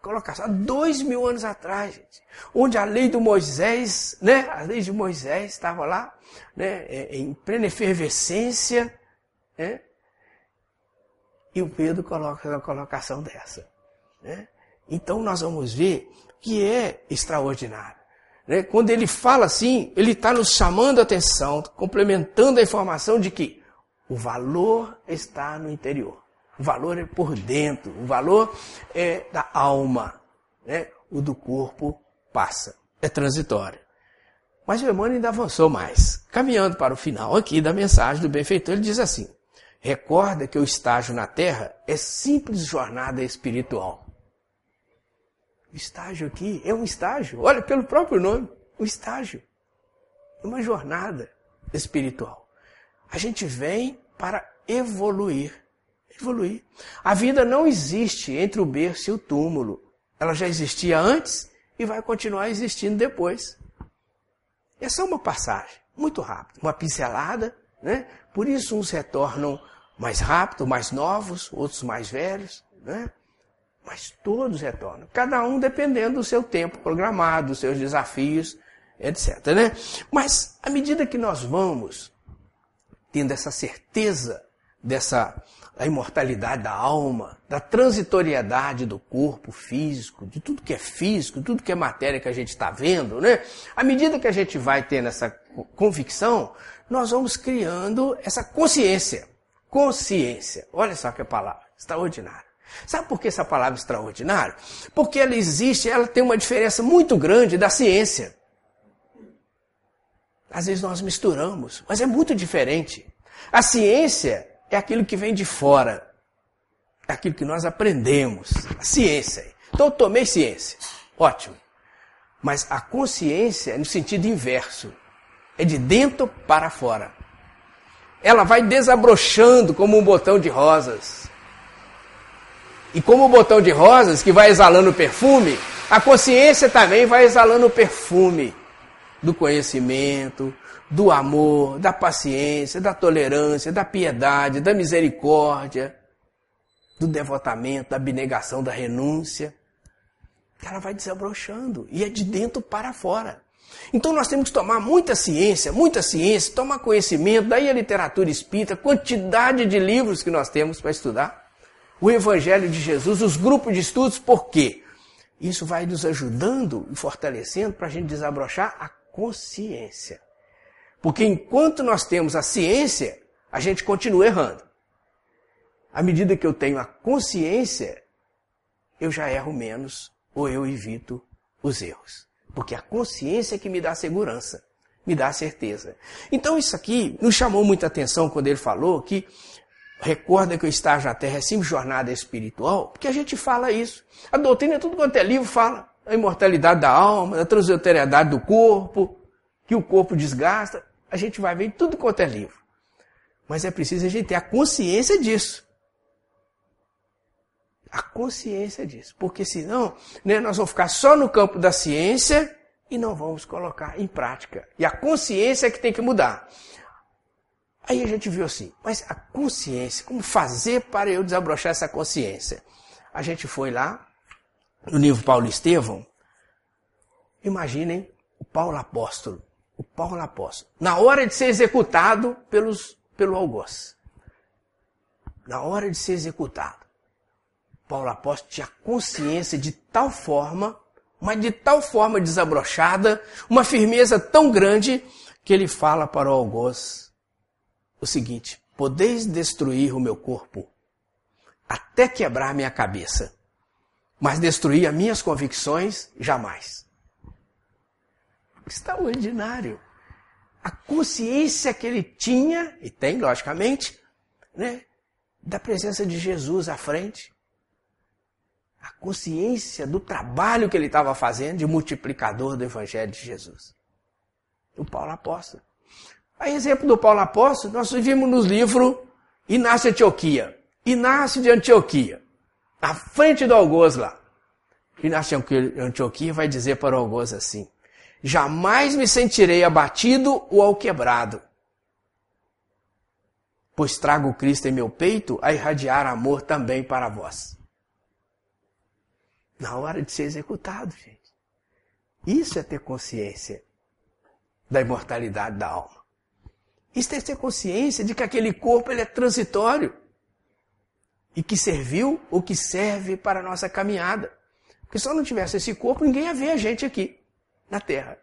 Colocação há dois mil anos atrás, gente, onde a lei do Moisés, né, a lei de Moisés estava lá, né, é, em plena efervescência, né, e o Pedro coloca uma colocação dessa, né, então nós vamos ver que é extraordinário. Né? Quando ele fala assim, ele está nos chamando a atenção, complementando a informação de que o valor está no interior. O valor é por dentro. O valor é da alma. Né? O do corpo passa. É transitório. Mas o Emmanuel ainda avançou mais. Caminhando para o final aqui da mensagem do benfeitor, ele diz assim: Recorda que o estágio na terra é simples jornada espiritual. O estágio aqui é um estágio, olha, pelo próprio nome, um estágio. Uma jornada espiritual. A gente vem para evoluir. Evoluir. A vida não existe entre o berço e o túmulo. Ela já existia antes e vai continuar existindo depois. É uma passagem, muito rápida, uma pincelada, né? Por isso uns retornam mais rápido, mais novos, outros mais velhos, né? Mas todos retornam, cada um dependendo do seu tempo programado, dos seus desafios etc. Né? Mas à medida que nós vamos tendo essa certeza dessa a imortalidade da alma, da transitoriedade do corpo físico, de tudo que é físico, tudo que é matéria que a gente está vendo, né? À medida que a gente vai tendo essa convicção, nós vamos criando essa consciência. Consciência. Olha só que palavra extraordinária. Sabe por que essa palavra extraordinária? Porque ela existe, ela tem uma diferença muito grande da ciência. Às vezes nós misturamos, mas é muito diferente. A ciência é aquilo que vem de fora. É aquilo que nós aprendemos. A ciência. Então eu tomei ciência. Ótimo. Mas a consciência é no sentido inverso. É de dentro para fora. Ela vai desabrochando como um botão de rosas. E como o botão de rosas que vai exalando perfume, a consciência também vai exalando perfume do conhecimento, do amor, da paciência, da tolerância, da piedade, da misericórdia, do devotamento, da abnegação, da renúncia. Ela vai desabrochando e é de dentro para fora. Então nós temos que tomar muita ciência, muita ciência, tomar conhecimento, daí a literatura espírita, quantidade de livros que nós temos para estudar. O Evangelho de Jesus, os grupos de estudos, por quê? Isso vai nos ajudando e fortalecendo para a gente desabrochar a consciência. Porque enquanto nós temos a ciência, a gente continua errando. À medida que eu tenho a consciência, eu já erro menos ou eu evito os erros. Porque a consciência é que me dá segurança, me dá certeza. Então isso aqui nos chamou muita atenção quando ele falou que recorda que o estágio na Terra é sempre jornada espiritual, porque a gente fala isso. A doutrina, tudo quanto é livro, fala a imortalidade da alma, a transitoriedade do corpo, que o corpo desgasta a gente vai ver em tudo quanto é livro. Mas é preciso a gente ter a consciência disso. A consciência disso. Porque senão, né, nós vamos ficar só no campo da ciência e não vamos colocar em prática. E a consciência é que tem que mudar. Aí a gente viu assim, mas a consciência, como fazer para eu desabrochar essa consciência? A gente foi lá, no livro Paulo Estevão, imaginem o Paulo Apóstolo o Paulo Apóstolo, na hora de ser executado pelos, pelo algoz. Na hora de ser executado. Paulo Apóstolo tinha consciência de tal forma, mas de tal forma desabrochada, uma firmeza tão grande, que ele fala para o algoz o seguinte: Podeis destruir o meu corpo, até quebrar minha cabeça, mas destruir as minhas convicções jamais extraordinário. A consciência que ele tinha, e tem, logicamente, né, da presença de Jesus à frente. A consciência do trabalho que ele estava fazendo de multiplicador do Evangelho de Jesus. O Paulo Apóstolo. A exemplo do Paulo Apóstolo, nós vimos no livro Inácio de Antioquia. Inácio de Antioquia, à frente do algoz lá. Inácio de Antioquia vai dizer para o algoz assim: jamais me sentirei abatido ou alquebrado, pois trago Cristo em meu peito a irradiar amor também para vós. Na hora de ser executado, gente. Isso é ter consciência da imortalidade da alma. Isso é ter consciência de que aquele corpo ele é transitório e que serviu ou que serve para a nossa caminhada. Porque se eu não tivesse esse corpo, ninguém ia ver a gente aqui na terra.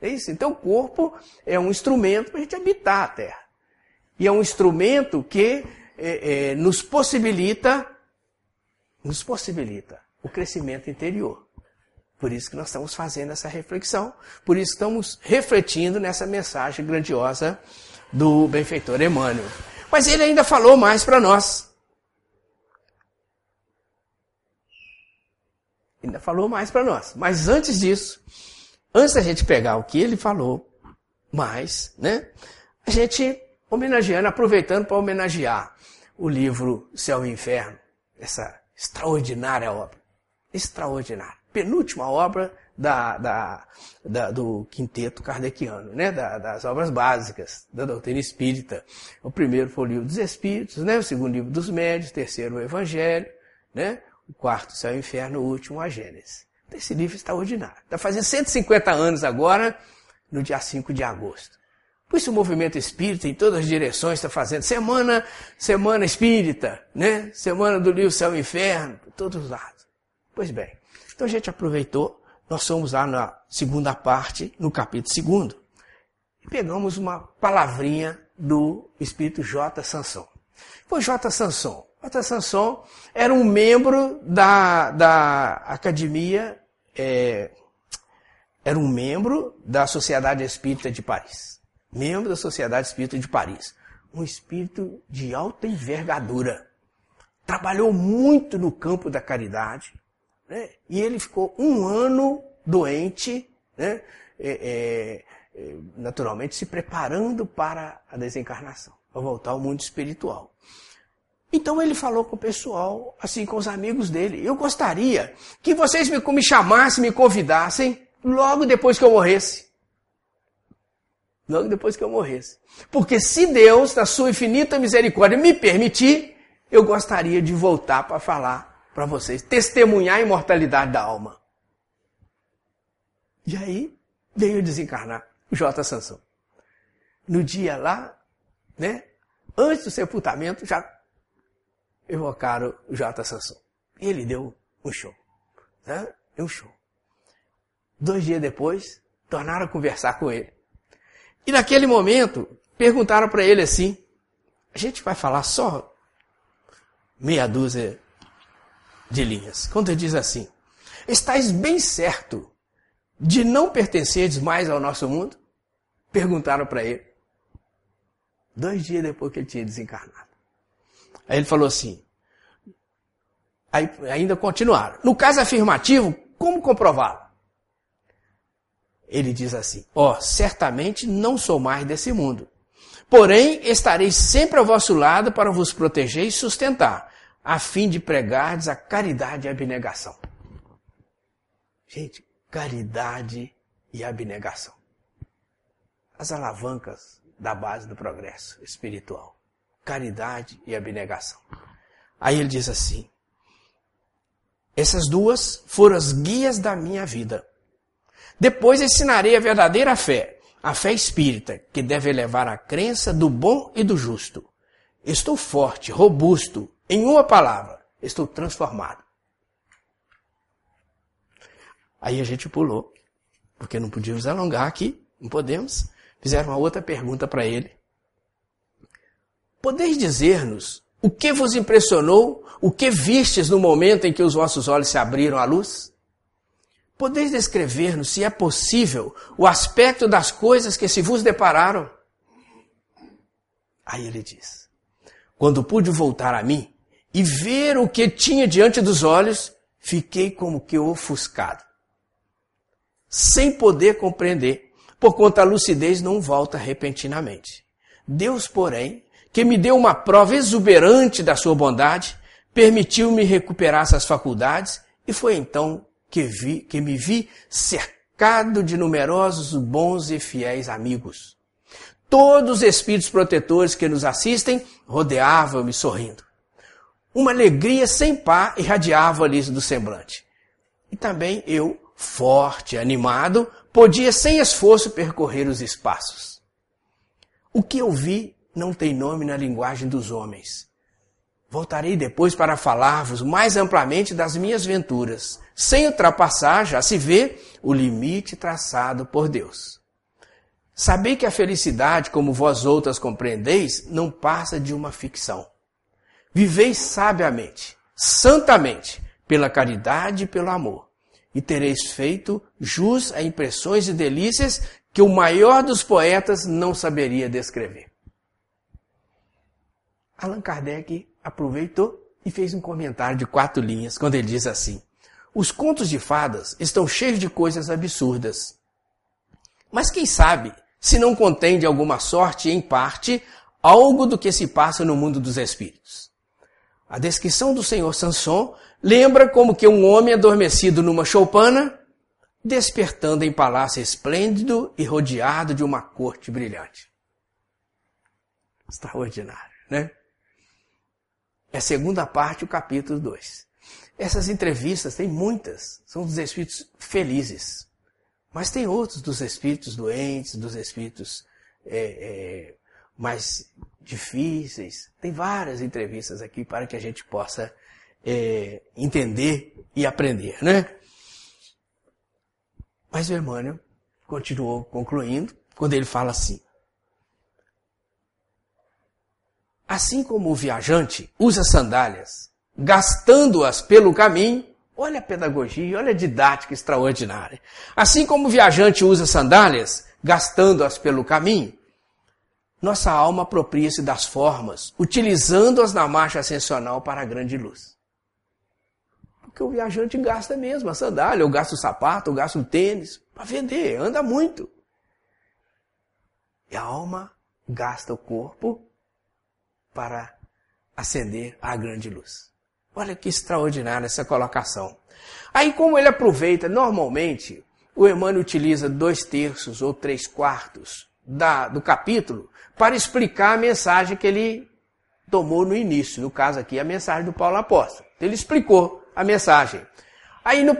É isso. Então o corpo é um instrumento para a gente habitar a terra. E é um instrumento que é, é, nos possibilita, nos possibilita o crescimento interior. Por isso que nós estamos fazendo essa reflexão, por isso estamos refletindo nessa mensagem grandiosa do benfeitor Emmanuel. Mas ele ainda falou mais para nós. Ainda falou mais para nós. Mas antes disso, antes da gente pegar o que ele falou, mais, né? A gente homenageando, aproveitando para homenagear o livro Céu e Inferno, essa extraordinária obra. Extraordinária. Penúltima obra da, da, da, do quinteto kardeciano, né? Da, das obras básicas da doutrina espírita. O primeiro foi o livro dos Espíritos, né? o segundo livro dos Médios, o terceiro o Evangelho, né? O quarto Céu e Inferno, o último a Gênesis. Esse livro é extraordinário. Está fazendo 150 anos agora no dia 5 de agosto. Por isso o movimento espírita em todas as direções está fazendo semana, semana espírita, né? Semana do livro Céu e Inferno, por todos os lados. Pois bem, então a gente aproveitou, nós somos lá na segunda parte, no capítulo segundo, e pegamos uma palavrinha do espírito J. Sanson. Foi J. Sanson. J. Sanson era um membro da, da academia, é, era um membro da Sociedade Espírita de Paris membro da Sociedade Espírita de Paris. Um espírito de alta envergadura. Trabalhou muito no campo da caridade. Né? E ele ficou um ano doente, né? É, é, é naturalmente se preparando para a desencarnação, para voltar ao mundo espiritual. Então ele falou com o pessoal, assim, com os amigos dele. Eu gostaria que vocês me, me chamassem, me convidassem logo depois que eu morresse logo depois que eu morresse. Porque se Deus, na sua infinita misericórdia, me permitir, eu gostaria de voltar para falar para vocês, testemunhar a imortalidade da alma. E aí veio desencarnar o J. Sansão. No dia lá, né, antes do sepultamento, já evocaram o J. Sansão. E ele deu um show. Né? Um show. Dois dias depois, tornaram a conversar com ele. E naquele momento, perguntaram para ele assim: a gente vai falar só meia dúzia de linhas. Quando ele diz assim: Estais bem certo de não pertenceres mais ao nosso mundo? Perguntaram para ele. Dois dias depois que ele tinha desencarnado. Aí ele falou assim. Aí ainda continuaram. No caso afirmativo, como comprová-lo? Ele diz assim: Ó, oh, certamente não sou mais desse mundo. Porém, estarei sempre ao vosso lado para vos proteger e sustentar, a fim de pregardes a caridade e a abnegação. Gente, caridade e abnegação. As alavancas da base do progresso espiritual. Caridade e abnegação. Aí ele diz assim: essas duas foram as guias da minha vida. Depois ensinarei a verdadeira fé, a fé espírita, que deve levar à crença do bom e do justo. Estou forte, robusto, em uma palavra, estou transformado. Aí a gente pulou, porque não podíamos alongar aqui, não podemos. Fizeram uma outra pergunta para ele. Podeis dizer-nos o que vos impressionou, o que vistes no momento em que os vossos olhos se abriram à luz? Podeis descrever-nos, se é possível, o aspecto das coisas que se vos depararam? Aí ele diz: Quando pude voltar a mim e ver o que tinha diante dos olhos, fiquei como que ofuscado, sem poder compreender, por conta a lucidez não volta repentinamente. Deus, porém, que me deu uma prova exuberante da sua bondade, permitiu-me recuperar essas faculdades e foi então que, vi, que me vi cercado de numerosos bons e fiéis amigos. Todos os espíritos protetores que nos assistem rodeavam-me sorrindo. Uma alegria sem par irradiava-lhes do semblante. E também eu, forte, animado, podia sem esforço percorrer os espaços. O que eu vi não tem nome na linguagem dos homens. Voltarei depois para falar-vos mais amplamente das minhas venturas, sem ultrapassar, já se vê, o limite traçado por Deus. Sabei que a felicidade, como vós outras compreendeis, não passa de uma ficção. Viveis sabiamente, santamente, pela caridade e pelo amor, e tereis feito jus a impressões e delícias que o maior dos poetas não saberia descrever. Allan Kardec aproveitou e fez um comentário de quatro linhas, quando ele diz assim: Os contos de fadas estão cheios de coisas absurdas. Mas quem sabe se não contém de alguma sorte, em parte, algo do que se passa no mundo dos espíritos. A descrição do senhor Sanson lembra como que um homem adormecido numa choupana, despertando em palácio esplêndido e rodeado de uma corte brilhante. Extraordinário, né? É a segunda parte, o capítulo 2. Essas entrevistas, tem muitas, são dos espíritos felizes. Mas tem outros dos espíritos doentes, dos espíritos é, é, mais difíceis. Tem várias entrevistas aqui para que a gente possa é, entender e aprender, né? Mas o Emmanuel continuou concluindo quando ele fala assim: Assim como o viajante usa sandálias, gastando-as pelo caminho, olha a pedagogia, olha a didática extraordinária. Assim como o viajante usa sandálias, gastando-as pelo caminho, nossa alma apropria-se das formas, utilizando-as na marcha ascensional para a grande luz. Porque o viajante gasta mesmo a sandália, ou gasta o sapato, ou gasta o tênis, para vender, anda muito. E a alma gasta o corpo para acender a grande luz. Olha que extraordinária essa colocação. Aí, como ele aproveita, normalmente, o Emmanuel utiliza dois terços ou três quartos da, do capítulo para explicar a mensagem que ele tomou no início. No caso aqui, a mensagem do Paulo Apóstolo. Ele explicou a mensagem. Aí, no,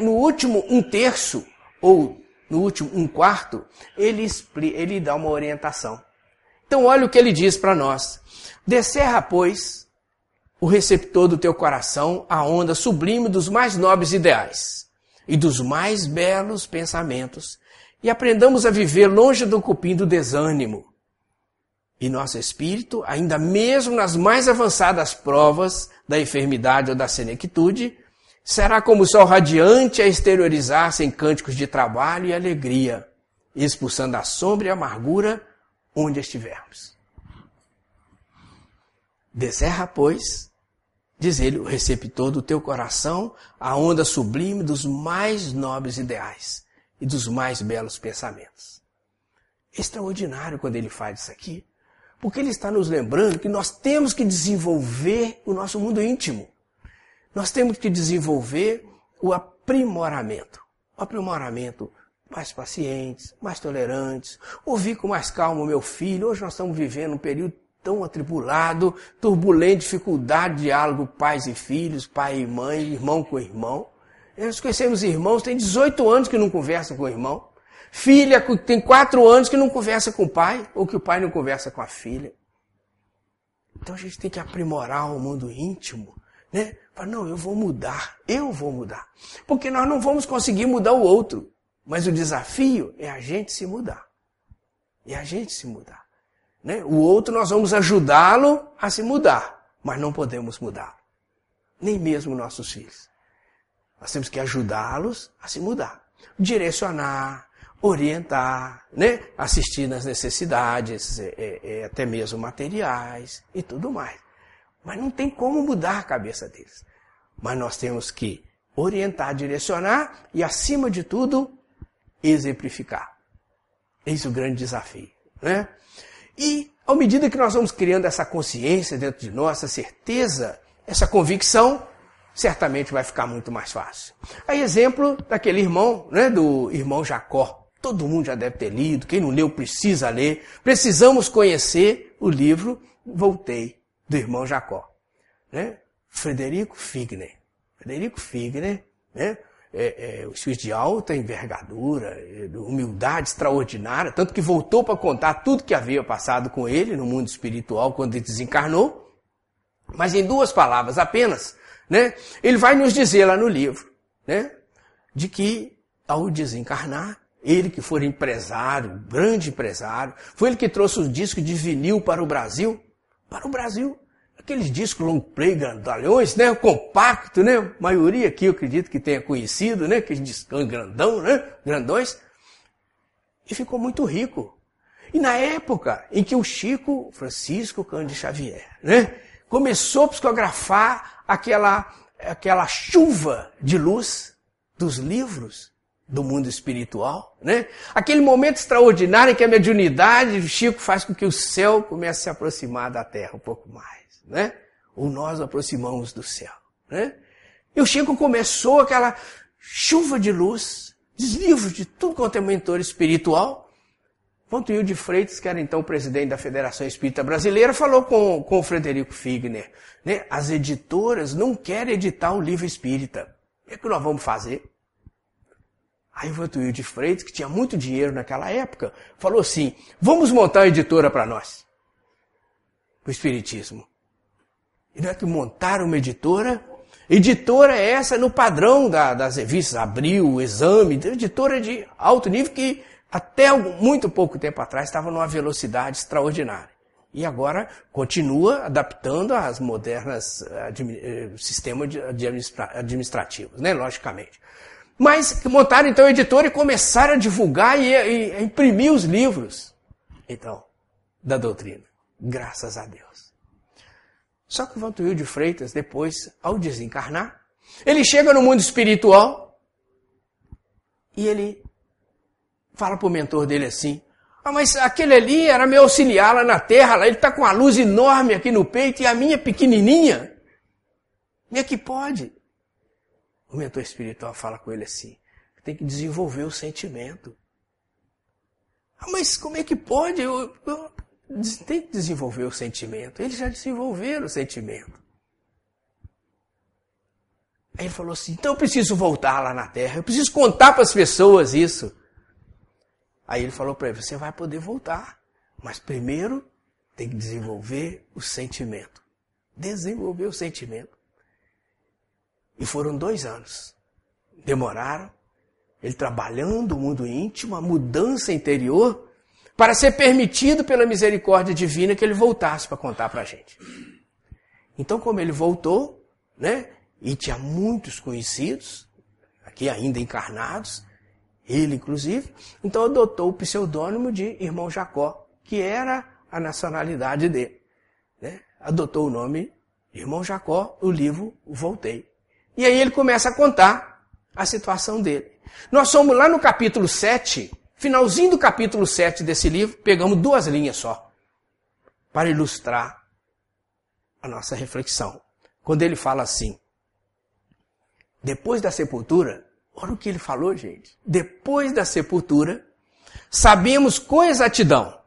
no último um terço, ou no último um quarto, ele, ele dá uma orientação. Então, olha o que ele diz para nós. Descerra, pois, o receptor do teu coração a onda sublime dos mais nobres ideais e dos mais belos pensamentos, e aprendamos a viver longe do cupim do desânimo. E nosso espírito, ainda mesmo nas mais avançadas provas da enfermidade ou da senectude, será como o sol radiante a exteriorizar-se em cânticos de trabalho e alegria, expulsando a sombra e a amargura onde estivermos. Descerra, pois, diz ele, o receptor do teu coração, a onda sublime dos mais nobres ideais e dos mais belos pensamentos. Extraordinário quando ele faz isso aqui, porque ele está nos lembrando que nós temos que desenvolver o nosso mundo íntimo. Nós temos que desenvolver o aprimoramento. O aprimoramento mais pacientes, mais tolerantes, ouvir com mais calma o meu filho. Hoje nós estamos vivendo um período tão atribulado, turbulento, dificuldade, diálogo pais e filhos, pai e mãe, irmão com irmão. Nós conhecemos irmãos, tem 18 anos que não conversam com o irmão. Filha tem 4 anos que não conversa com o pai, ou que o pai não conversa com a filha. Então a gente tem que aprimorar o mundo íntimo, né? Falar, não, eu vou mudar, eu vou mudar. Porque nós não vamos conseguir mudar o outro. Mas o desafio é a gente se mudar. É a gente se mudar. Né? O outro nós vamos ajudá-lo a se mudar, mas não podemos mudar. Nem mesmo nossos filhos. Nós temos que ajudá-los a se mudar. Direcionar, orientar, né? assistir nas necessidades, é, é, é, até mesmo materiais e tudo mais. Mas não tem como mudar a cabeça deles. Mas nós temos que orientar, direcionar e, acima de tudo, exemplificar. Eis o grande desafio. Né? E, à medida que nós vamos criando essa consciência dentro de nós, essa certeza, essa convicção, certamente vai ficar muito mais fácil. Aí, exemplo daquele irmão, né, do irmão Jacó. Todo mundo já deve ter lido, quem não leu precisa ler. Precisamos conhecer o livro Voltei, do irmão Jacó. Né? Frederico Figner. Frederico Figner, né? É, é, o espírito de alta envergadura, é, humildade extraordinária, tanto que voltou para contar tudo que havia passado com ele no mundo espiritual quando ele desencarnou. Mas em duas palavras apenas, né? Ele vai nos dizer lá no livro, né? De que ao desencarnar, ele que foi empresário, grande empresário, foi ele que trouxe o disco de vinil para o Brasil, para o Brasil aqueles discos long play grandalhões, né? Compacto, né? A maioria aqui eu acredito que tenha conhecido, né? Aqueles discos grandão, né? Grandões. E ficou muito rico. E na época em que o Chico Francisco Cândido Xavier, né? Começou a psicografar aquela, aquela chuva de luz dos livros do mundo espiritual, né? Aquele momento extraordinário em que a mediunidade, o Chico faz com que o céu comece a se aproximar da terra um pouco mais né? Ou nós aproximamos do céu, né? E o Chico começou aquela chuva de luz, livros de tudo quanto é mentor espiritual. Pontuil de Freitas, que era então presidente da Federação Espírita Brasileira, falou com, com o Frederico Figner, né? As editoras não querem editar o livro espírita. O que, é que nós vamos fazer? Aí o Vantuil de Freitas, que tinha muito dinheiro naquela época, falou assim: vamos montar uma editora para nós. O Espiritismo. E não é que montaram uma editora? Editora é essa no padrão da, das revistas Abril, Exame, editora de alto nível que até muito pouco tempo atrás estava numa velocidade extraordinária. E agora continua adaptando às modernas eh, eh, sistemas administrativos, né? Logicamente. Mas montaram então a editora e começaram a divulgar e, e a imprimir os livros. Então, da doutrina. Graças a Deus. Só que o Vantuil de Freitas, depois, ao desencarnar, ele chega no mundo espiritual e ele fala para o mentor dele assim: ah, mas aquele ali era meu auxiliar lá na terra, lá ele está com uma luz enorme aqui no peito e a minha pequenininha. Como é que pode? O mentor espiritual fala com ele assim: tem que desenvolver o sentimento. Ah, mas como é que pode? Eu, eu, tem que desenvolver o sentimento. Eles já desenvolveram o sentimento. Aí ele falou assim: então eu preciso voltar lá na terra, eu preciso contar para as pessoas isso. Aí ele falou para ele: você vai poder voltar, mas primeiro tem que desenvolver o sentimento. Desenvolver o sentimento. E foram dois anos. Demoraram. Ele trabalhando o mundo íntimo, a mudança interior, para ser permitido pela misericórdia divina que ele voltasse para contar para a gente. Então, como ele voltou, né, e tinha muitos conhecidos, aqui ainda encarnados, ele inclusive, então adotou o pseudônimo de Irmão Jacó, que era a nacionalidade dele. Né? Adotou o nome Irmão Jacó, o livro Voltei. E aí ele começa a contar a situação dele. Nós somos lá no capítulo 7, finalzinho do capítulo 7 desse livro, pegamos duas linhas só, para ilustrar a nossa reflexão. Quando ele fala assim, depois da sepultura, Olha o que ele falou, gente. Depois da sepultura, sabemos com exatidão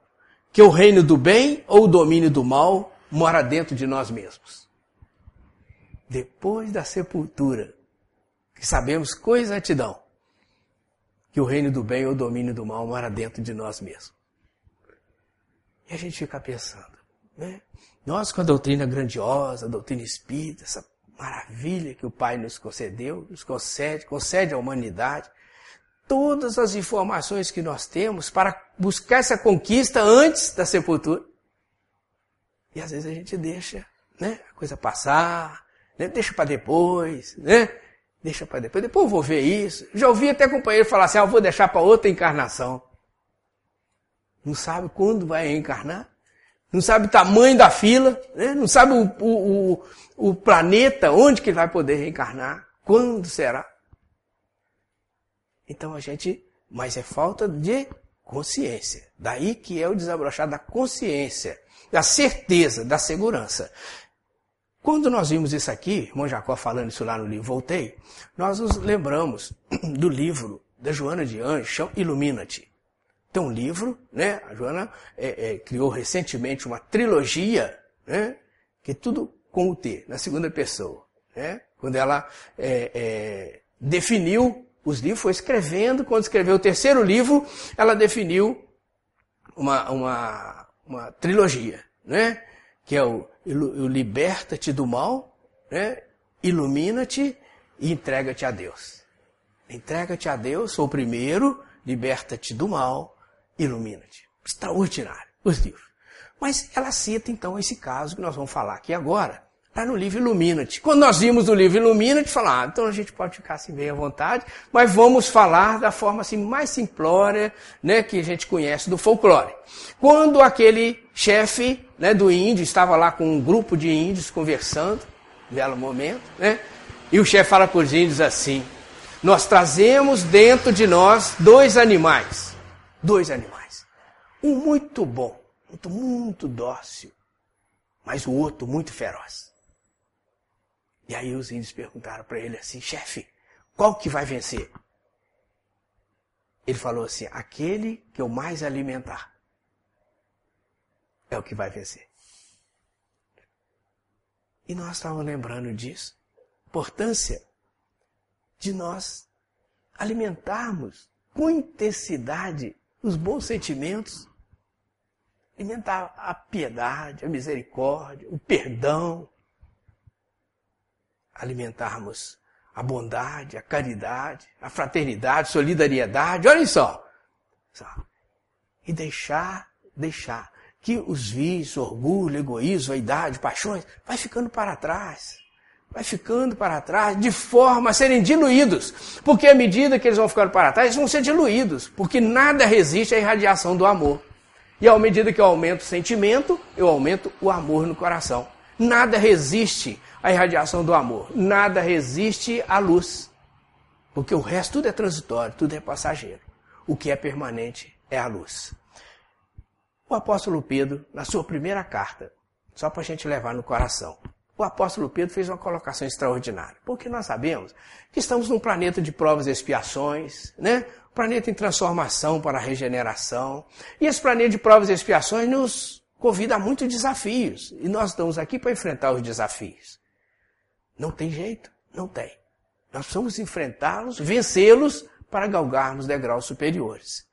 que o reino do bem ou o domínio do mal mora dentro de nós mesmos. Depois da sepultura, sabemos com exatidão que o reino do bem ou o domínio do mal mora dentro de nós mesmos. E a gente fica pensando, né? Nós com a doutrina grandiosa, a doutrina espírita, essa maravilha que o Pai nos concedeu, nos concede, concede à humanidade, todas as informações que nós temos para buscar essa conquista antes da sepultura. E às vezes a gente deixa né, a coisa passar, né, deixa para depois, né? Deixa para depois, depois eu vou ver isso. Já ouvi até companheiro falar assim, ah, eu vou deixar para outra encarnação. Não sabe quando vai reencarnar? Não sabe o tamanho da fila, né? não sabe o, o, o o planeta, onde que vai poder reencarnar, quando será. Então a gente, mas é falta de consciência. Daí que é o desabrochar da consciência, da certeza, da segurança. Quando nós vimos isso aqui, irmão Jacó falando isso lá no livro Voltei, nós nos lembramos do livro da Joana de Anjos, Ilumina-te. Tem um livro, né? A Joana é, é, criou recentemente uma trilogia, né? Que tudo com o T, na segunda pessoa. Né? Quando ela é, é, definiu os livros, foi escrevendo, quando escreveu o terceiro livro, ela definiu uma, uma, uma trilogia, né? que é o Liberta-te do mal, né? Ilumina-te e entrega-te a Deus. Entrega-te a Deus, sou o primeiro, liberta-te do mal, ilumina-te. Extraordinário, os livros. Mas ela cita então esse caso que nós vamos falar aqui agora, Está no livro Ilumina-te. Quando nós vimos o livro Ilumina-te, falar, ah, então a gente pode ficar assim bem à vontade, mas vamos falar da forma assim mais simplória, né, que a gente conhece do folclore. Quando aquele chefe, né, do índio estava lá com um grupo de índios conversando, belo momento, né, e o chefe fala para os índios assim: nós trazemos dentro de nós dois animais, dois animais, um muito bom, outro muito dócil, mas o outro muito feroz. E aí os índios perguntaram para ele assim, chefe, qual que vai vencer? Ele falou assim, aquele que eu mais alimentar é o que vai vencer. E nós estávamos lembrando disso. Importância de nós alimentarmos com intensidade os bons sentimentos, alimentar a piedade, a misericórdia, o perdão, alimentarmos a bondade, a caridade, a fraternidade, solidariedade, olhem só. E deixar, deixar que os vícios, orgulho, egoísmo, vaidade, paixões, vai ficando para trás. Vai ficando para trás de forma a serem diluídos. Porque à medida que eles vão ficando para trás, eles vão ser diluídos. Porque nada resiste à irradiação do amor. E à medida que eu aumento o sentimento, eu aumento o amor no coração. Nada resiste à irradiação do amor. Nada resiste à luz. Porque o resto tudo é transitório, tudo é passageiro. O que é permanente é a luz. O apóstolo Pedro, na sua primeira carta, só para a gente levar no coração, o apóstolo Pedro fez uma colocação extraordinária. Porque nós sabemos que estamos num planeta de provas e expiações, né? Um planeta em transformação para a regeneração. E esse planeta de provas e expiações nos convida a muitos desafios. E nós estamos aqui para enfrentar os desafios. Não tem jeito, não tem. Nós precisamos enfrentá-los, vencê-los para galgarmos degraus superiores.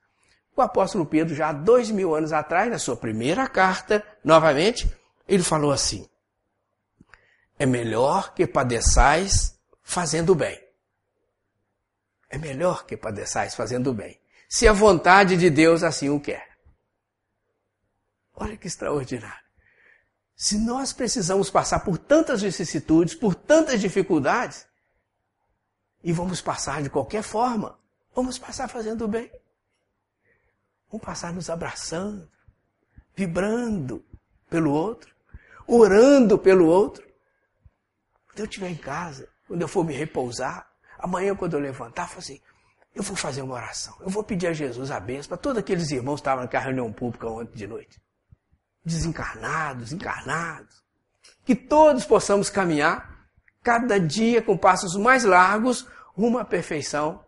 O apóstolo Pedro, já há dois mil anos atrás, na sua primeira carta, novamente, ele falou assim: É melhor que padeçais fazendo bem. É melhor que padeçais fazendo bem. Se a vontade de Deus assim o quer. Olha que extraordinário. Se nós precisamos passar por tantas vicissitudes, por tantas dificuldades, e vamos passar de qualquer forma, vamos passar fazendo bem. Vamos passar nos abraçando, vibrando pelo outro, orando pelo outro. Quando eu estiver em casa, quando eu for me repousar, amanhã quando eu levantar, eu assim, eu vou fazer uma oração. Eu vou pedir a Jesus a bênção para todos aqueles irmãos que estavam naquela reunião pública ontem de noite desencarnados, encarnados. Que todos possamos caminhar cada dia com passos mais largos rumo à perfeição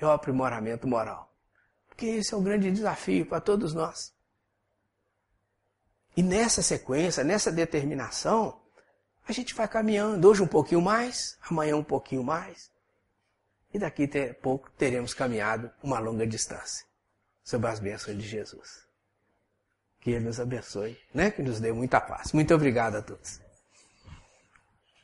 e ao aprimoramento moral. Porque esse é o grande desafio para todos nós. E nessa sequência, nessa determinação, a gente vai caminhando. Hoje um pouquinho mais, amanhã um pouquinho mais. E daqui a pouco teremos caminhado uma longa distância. Sob as bênçãos de Jesus. Que Ele nos abençoe, né? Que nos dê muita paz. Muito obrigado a todos.